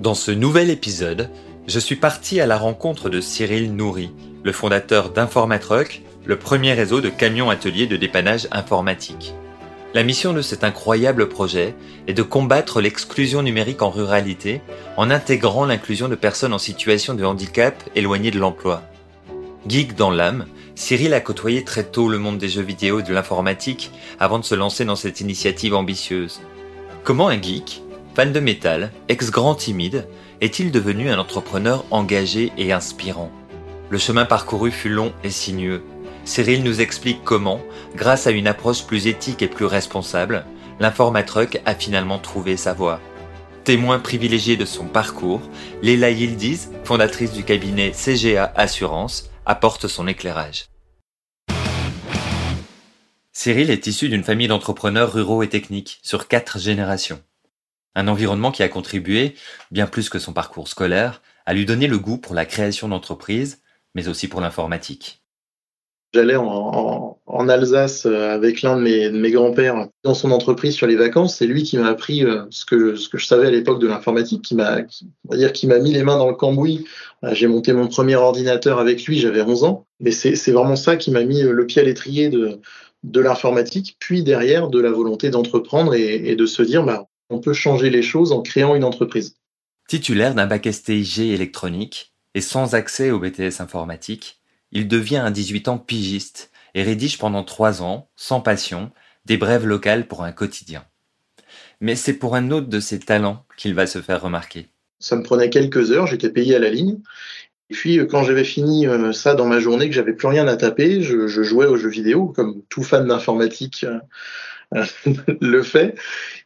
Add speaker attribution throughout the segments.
Speaker 1: Dans ce nouvel épisode, je suis parti à la rencontre de Cyril Nourri, le fondateur d'Informatruck, le premier réseau de camions ateliers de dépannage informatique. La mission de cet incroyable projet est de combattre l'exclusion numérique en ruralité en intégrant l'inclusion de personnes en situation de handicap éloignées de l'emploi. Geek dans l'âme, Cyril a côtoyé très tôt le monde des jeux vidéo et de l'informatique avant de se lancer dans cette initiative ambitieuse. Comment un geek, fan de métal, ex-grand timide, est-il devenu un entrepreneur engagé et inspirant Le chemin parcouru fut long et sinueux. Cyril nous explique comment, grâce à une approche plus éthique et plus responsable, l'informatruck a finalement trouvé sa voie. Témoin privilégié de son parcours, Léla Yildiz, fondatrice du cabinet CGA Assurance, apporte son éclairage. Cyril est issu d'une famille d'entrepreneurs ruraux et techniques sur quatre générations. Un environnement qui a contribué, bien plus que son parcours scolaire, à lui donner le goût pour la création d'entreprises, mais aussi pour l'informatique.
Speaker 2: J'allais en, Alsace euh, avec l'un de mes, grands-pères dans son entreprise sur les vacances. C'est lui qui m'a appris euh, ce que, je savais à l'époque de l'informatique, qui m'a, dire, qui m'a mis les mains dans le cambouis. Euh, j'ai monté mon premier ordinateur avec lui, j'avais 11 ans. Mais c'est vraiment ça qui m'a mis le pied à l'étrier de, de l'informatique, puis derrière de la volonté d'entreprendre et, et, de se dire, bah, on peut changer les choses en créant une entreprise.
Speaker 1: Titulaire d'un bac STIG électronique et sans accès au BTS informatique, il devient à 18 ans pigiste et rédige pendant trois ans, sans passion, des brèves locales pour un quotidien. Mais c'est pour un autre de ses talents qu'il va se faire remarquer.
Speaker 2: Ça me prenait quelques heures, j'étais payé à la ligne. Et puis euh, quand j'avais fini euh, ça dans ma journée, que j'avais plus rien à taper, je, jouais aux jeux vidéo, comme tout fan d'informatique euh, le fait.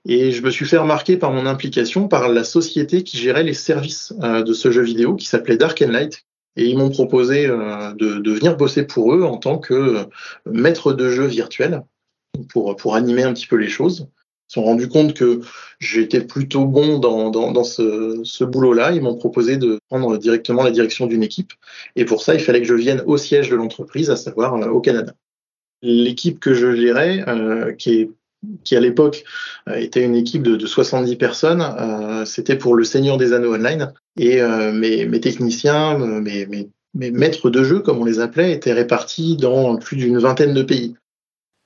Speaker 2: Et je me suis fait remarquer par mon implication par la société qui gérait les services de ce jeu vidéo, qui s'appelait Dark and Light, et ils m'ont proposé euh, de, venir bosser pour eux en tant que euh, maître de jeu virtuel pour, pour animer un petit peu les choses. Ils se sont rendus compte que j'étais plutôt bon dans, dans, ce, ce boulot-là. Ils m'ont proposé de prendre directement la direction d'une équipe. Et pour ça, il fallait que je vienne au siège de l'entreprise, à savoir euh, au Canada. L'équipe que je gérais, euh, qui est qui à l'époque euh, était une équipe de, de 70 personnes. Euh, C'était pour le Seigneur des Anneaux Online. Et euh, mes, mes, techniciens, mes, mes, mes, maîtres de jeu, comme on les appelait, étaient répartis dans plus d'une vingtaine de pays.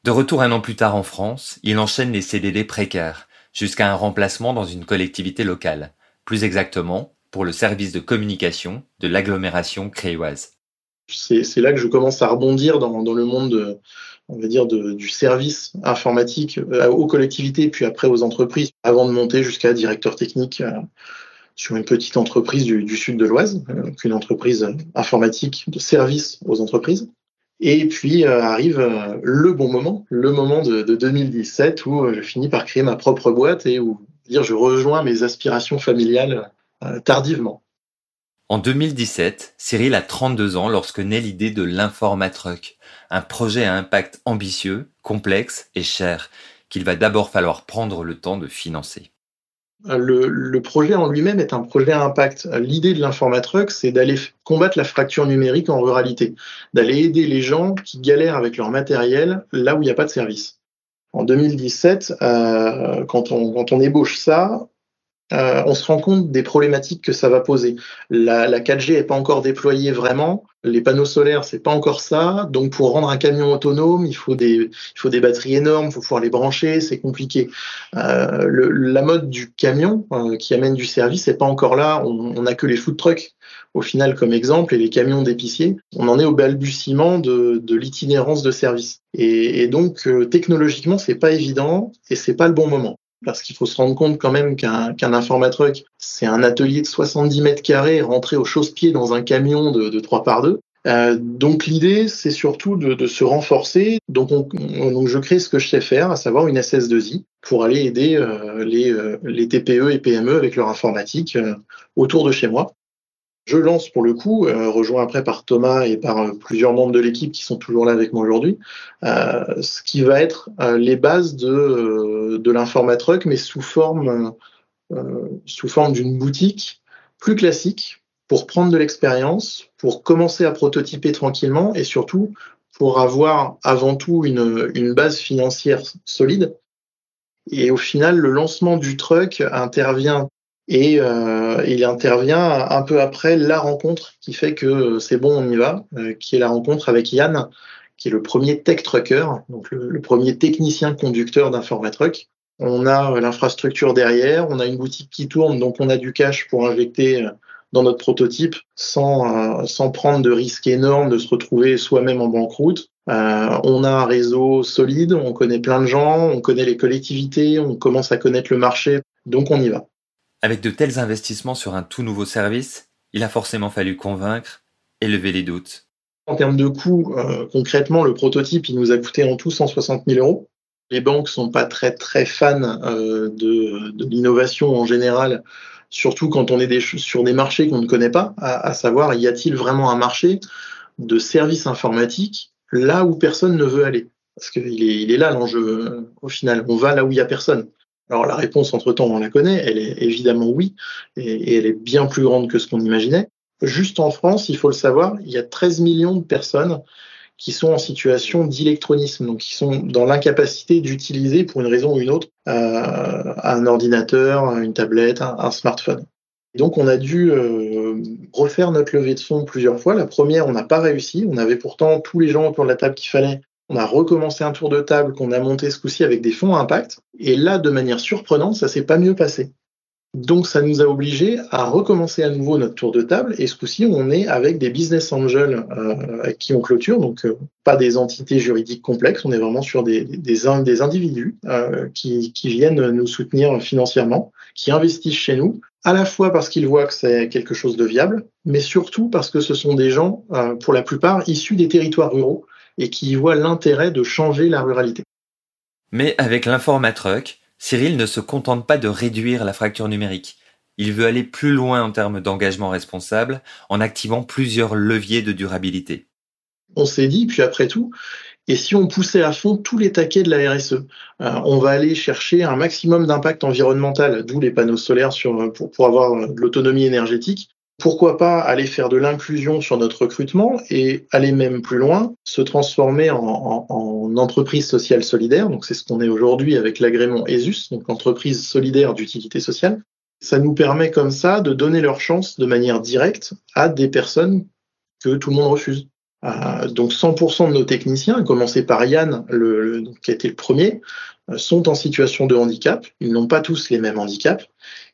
Speaker 1: De retour un an plus tard en France, il enchaîne les CDD précaires, jusqu'à un remplacement dans une collectivité locale, plus exactement pour le service de communication de l'agglomération créoise.
Speaker 2: C'est là que je commence à rebondir dans, dans le monde de, on va dire, du service informatique euh, aux collectivités, puis après aux entreprises, avant de monter jusqu'à directeur technique euh, sur une petite entreprise du, sud de l'Oise, euh, une entreprise informatique de service aux entreprises. Et puis arrive le bon moment, le moment de, de 2017 où je finis par créer ma propre boîte et où dire je rejoins mes aspirations familiales tardivement.
Speaker 1: En 2017, Cyril a 32 ans lorsque naît l'idée de l'Informatruck, un projet à impact ambitieux, complexe et cher, qu'il va d'abord falloir prendre le temps de financer.
Speaker 2: Le, projet en lui-même est un projet à impact. L'idée de l'informatruck, c'est d'aller combattre la fracture numérique en ruralité, d'aller aider les gens qui galèrent avec leur matériel là où il n'y a pas de service. En 2017, euh, quand on ébauche ça, euh, on se rend compte des problématiques que ça va poser. La, la 4G n'est pas encore déployée vraiment, les panneaux solaires c'est pas encore ça, donc pour rendre un camion autonome, il faut des, il faut des batteries énormes, il faut pouvoir les brancher, c'est compliqué. Euh, le, la mode du camion euh, qui amène du service c'est pas encore là, on n'a que les food trucks au final comme exemple et les camions d'épiciers. On en est au balbutiement de, de l'itinérance de service. Et, et donc euh, technologiquement c'est pas évident et c'est pas le bon moment parce qu'il faut se rendre compte quand même qu'un qu informatruck, c'est un atelier de 70 mètres carrés rentré au chausse-pied dans un camion de, de 3 par 2. Euh, donc l'idée, c'est surtout de, de, se renforcer. Donc, on, donc je crée ce que je sais faire, à savoir une SS2I, pour aller aider euh, les, euh, les, TPE et PME avec leur informatique euh, autour de chez moi. Je lance pour le coup, euh, rejoint après par Thomas et par euh, plusieurs membres de l'équipe qui sont toujours là avec moi aujourd'hui, euh, ce qui va être les bases de, de l'informatruck, mais sous forme, forme d'une boutique plus classique pour prendre de l'expérience, pour commencer à prototyper tranquillement et surtout pour avoir avant tout une, une base financière solide. Et au final, le lancement du truck intervient Et euh, il intervient un peu après la rencontre qui fait que c'est bon, on y va, euh, qui est la rencontre avec Yann, qui est le premier tech trucker, donc le, premier technicien conducteur d'Informatruck. On a l'infrastructure derrière, on a une boutique qui tourne, donc on a du cash pour injecter dans notre prototype sans, sans prendre de risques énormes de se retrouver soi-même en banqueroute. Euh, on a un réseau solide, on connaît plein de gens, on connaît les collectivités, on commence à connaître le marché, donc on y va.
Speaker 1: Avec de tels investissements sur un tout nouveau service, il a forcément fallu convaincre et lever les doutes.
Speaker 2: En termes de coûts, euh, concrètement, le prototype, il nous a coûté en tout 160 000 euros. Les banques sont pas très très fans euh, de, l'innovation en général, surtout quand on est sur des marchés qu'on ne connaît pas, à, savoir y a-t-il vraiment un marché de services informatiques là où personne ne veut aller? Parce qu'il est, il est là l'enjeu euh, au final. On va là où il y a personne. Alors la réponse entre-temps, on la connaît, elle est évidemment oui, et, elle est bien plus grande que ce qu'on imaginait. Juste en France, il faut le savoir, il y a 13 millions de personnes qui sont en situation d'électronisme, donc qui sont dans l'incapacité d'utiliser pour une raison ou une autre euh, un ordinateur, une tablette, un smartphone. Donc on a dû euh, refaire notre levée de fonds plusieurs fois. La première, on n'a pas réussi. On avait pourtant tous les gens autour de la table qu'il fallait. On a recommencé un tour de table qu'on a monté ce coup-ci avec des fonds à impact. Et là, de manière surprenante, ça s'est pas mieux passé. Donc ça nous a obligés à recommencer à nouveau notre tour de table. Et ce coup-ci, on est avec des business angels euh, qui ont clôture, donc euh, pas des entités juridiques complexes. On est vraiment sur des, des, individus euh, qui, viennent nous soutenir financièrement, qui investissent chez nous à la fois parce qu'ils voient que c'est quelque chose de viable, mais surtout parce que ce sont des gens, pour la plupart, issus des territoires ruraux et qui y voient l'intérêt de changer la ruralité.
Speaker 1: Mais avec l'informatruck, Cyril ne se contente pas de réduire la fracture numérique. Il veut aller plus loin en termes d'engagement responsable en activant plusieurs leviers de durabilité.
Speaker 2: On s'est dit, puis après tout, et si on poussait à fond tous les taquets de la RSE, euh, on va aller chercher un maximum d'impact environnemental, d'où les panneaux solaires sur, pour, pour avoir de l'autonomie énergétique. Pourquoi pas aller faire de l'inclusion sur notre recrutement et aller même plus loin, se transformer en, en, en entreprise sociale solidaire. Donc c'est ce qu'on est aujourd'hui avec l'agrément ESUS, donc entreprise solidaire d'utilité sociale. Ça nous permet comme ça de donner leur chance de manière directe à des personnes que tout le monde refuse. Euh, donc 100% de nos techniciens, à commencer par Yann, qui a été le premier, sont en situation de handicap. Ils n'ont pas tous les mêmes handicaps.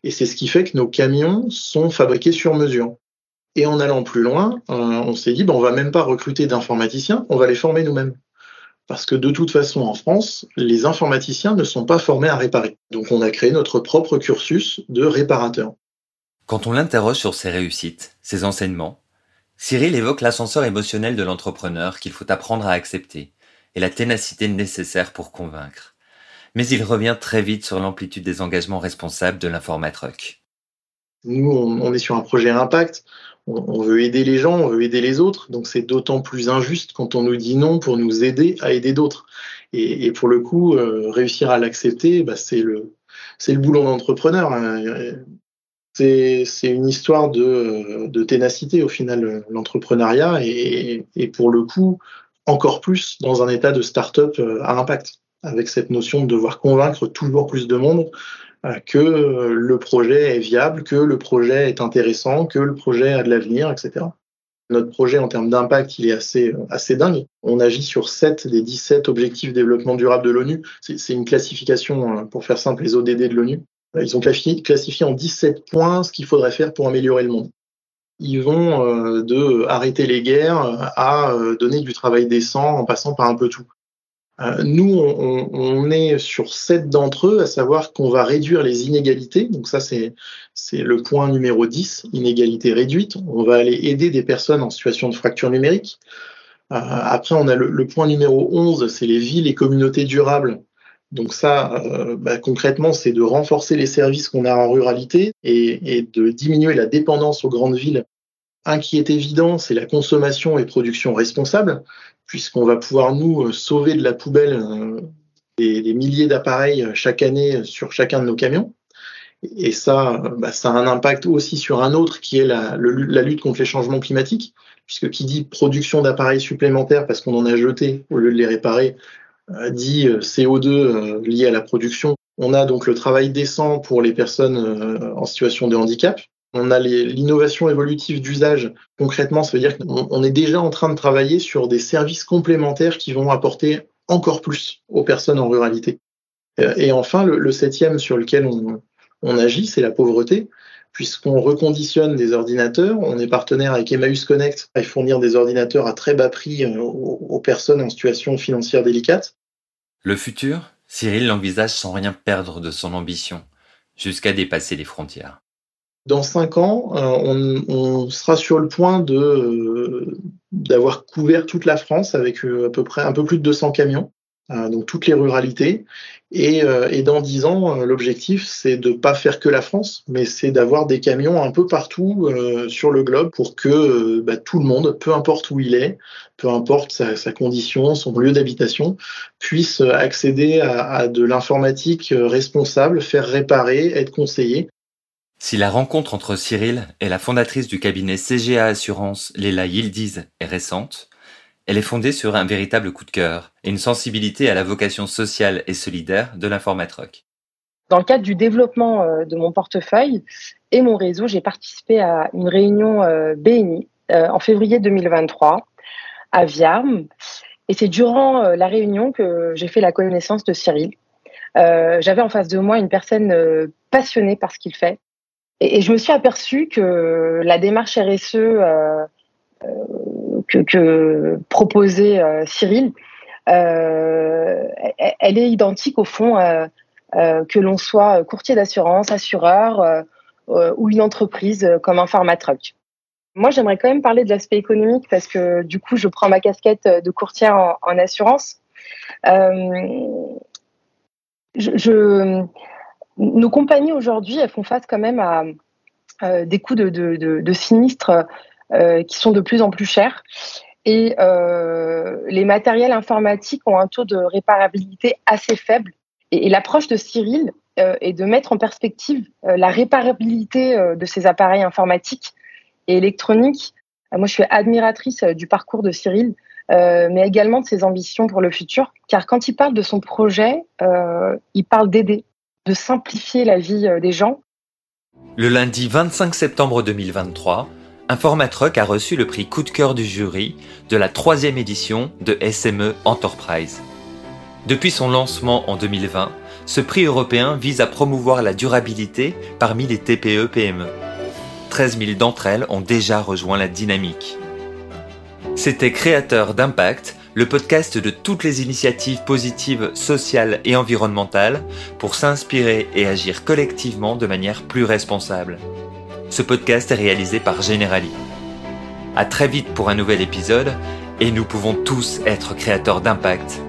Speaker 2: Et c'est ce qui fait que nos camions sont fabriqués sur mesure. Et en allant plus loin, euh, on s'est dit, ben, on va même pas recruter d'informaticiens, on va les former nous-mêmes. Parce que de toute façon, en France, les informaticiens ne sont pas formés à réparer. Donc on a créé notre propre cursus de réparateur.
Speaker 1: Quand on l'interroge sur ses réussites, ses enseignements, Cyril évoque l'ascenseur émotionnel de l'entrepreneur qu'il faut apprendre à accepter et la ténacité nécessaire pour convaincre. Mais il revient très vite sur l'amplitude des engagements responsables de l'informatruck.
Speaker 2: Nous, on est sur un projet impact. On veut aider les gens, on veut aider les autres. Donc c'est d'autant plus injuste quand on nous dit non pour nous aider à aider d'autres. Et, pour le coup, euh, réussir à l'accepter, bah, c'est le, le boulot d'entrepreneur. Hein c'est une histoire de, ténacité au final, l'entrepreneuriat, et, et, pour le coup, encore plus dans un état de start-up euh, à impact, avec cette notion de devoir convaincre toujours plus de monde euh, que le projet est viable, que le projet est intéressant, que le projet a de l'avenir, etc. Notre projet en termes d'impact, il est assez, assez dingue. On agit sur 7 des 17 objectifs développement durable de l'ONU. C'est une classification, hein, pour faire simple, les ODD de l'ONU. Ils ont classifié, en 17 points ce qu'il faudrait faire pour améliorer le monde. Ils vont euh, de arrêter les guerres à euh, donner du travail décent en passant par un peu tout. Euh, nous, on, est sur sept d'entre eux, à savoir qu'on va réduire les inégalités. Donc ça, c'est le point numéro 10, inégalité réduite. On va aller aider des personnes en situation de fracture numérique. Euh, après, on a le, point numéro 11, c'est les villes et communautés durables. Donc ça, euh, bah, concrètement, c'est de renforcer les services qu'on a en ruralité et, et, de diminuer la dépendance aux grandes villes. Un qui est évident, c'est la consommation et production responsable, puisqu'on va pouvoir nous sauver de la poubelle euh, des, milliers d'appareils chaque année sur chacun de nos camions. Et ça, bah, ça a un impact aussi sur un autre qui est la, lutte contre les changements climatiques, puisque qui dit production d'appareils supplémentaires parce qu'on en a jeté au lieu de les réparer, dit euh, CO2 euh, lié à la production On a donc le travail décent pour les personnes euh, en situation de handicap. On a l'innovation évolutive d'usage. Concrètement, ça veut dire qu'on est déjà en train de travailler sur des services complémentaires qui vont apporter encore plus aux personnes en ruralité. Euh, et enfin, le, septième sur lequel on, agit, c'est la pauvreté puisqu'on reconditionne des ordinateurs. On est partenaire avec Emmaüs Connect à fournir des ordinateurs à très bas prix euh, aux personnes en situation financière délicate.
Speaker 1: Le futur, Cyril l'envisage sans rien perdre de son ambition, jusqu'à dépasser les frontières.
Speaker 2: Dans cinq ans, euh, on, sera sur le point euh, d'avoir couvert toute la France avec à peu près un peu plus de 200 camions. Euh, donc toutes les ruralités. Et, euh, dans dix ans, euh, l'objectif, c'est de pas faire que la France, mais c'est d'avoir des camions un peu partout sur le globe pour que bah, tout le monde, peu importe où il est, peu importe sa, condition, son lieu d'habitation, puisse accéder à de l'informatique responsable, faire réparer, être conseillé.
Speaker 1: Si la rencontre entre Cyril et la fondatrice du cabinet CGA Assurance, Léla Yildiz, est récente, elle est fondée sur un véritable coup de cœur et une sensibilité à la vocation sociale et solidaire de l'informatrock.
Speaker 3: Dans le cadre du développement euh, de mon portefeuille et mon réseau, j'ai participé à une réunion euh, BNI euh, en février 2023 à Viarme. Et c'est durant la réunion que j'ai fait la connaissance de Cyril. J'avais en face de moi une personne passionnée par ce qu'il fait. Et, je me suis aperçue que la démarche RSE que, que proposait euh, Cyril, euh, elle est identique au fond euh, que l'on soit courtier d'assurance, assureur ou une entreprise comme un pharmatruck. Moi, j'aimerais quand même parler de l'aspect économique parce que du coup, je prends ma casquette de courtier en, assurance. je, nos compagnies aujourd'hui, elles font face quand même à des coûts de, sinistres euh, qui sont de plus en plus chers. Et euh, les matériels informatiques ont un taux de réparabilité assez faible. Et, l'approche de Cyril euh, est de mettre en perspective la réparabilité de ces appareils informatiques et électroniques. moi, je suis admiratrice du parcours de Cyril, mais également de ses ambitions pour le futur. Car quand il parle de son projet, il parle d'aider, de simplifier la vie des gens.
Speaker 1: Le lundi 25 septembre 2023, Informatruck a reçu le prix coup de cœur du jury de la troisième édition de SME Enterprise. Depuis son lancement en 2020, ce prix européen vise à promouvoir la durabilité parmi les TPE-PME. 13 000 d'entre elles ont déjà rejoint la dynamique. C'était Créateur d'impact, le podcast de toutes les initiatives positives sociales et environnementales pour s'inspirer et agir collectivement de manière plus responsable. Ce podcast est réalisé par Generali. À très vite pour un nouvel épisode et nous pouvons tous être créateurs d'impact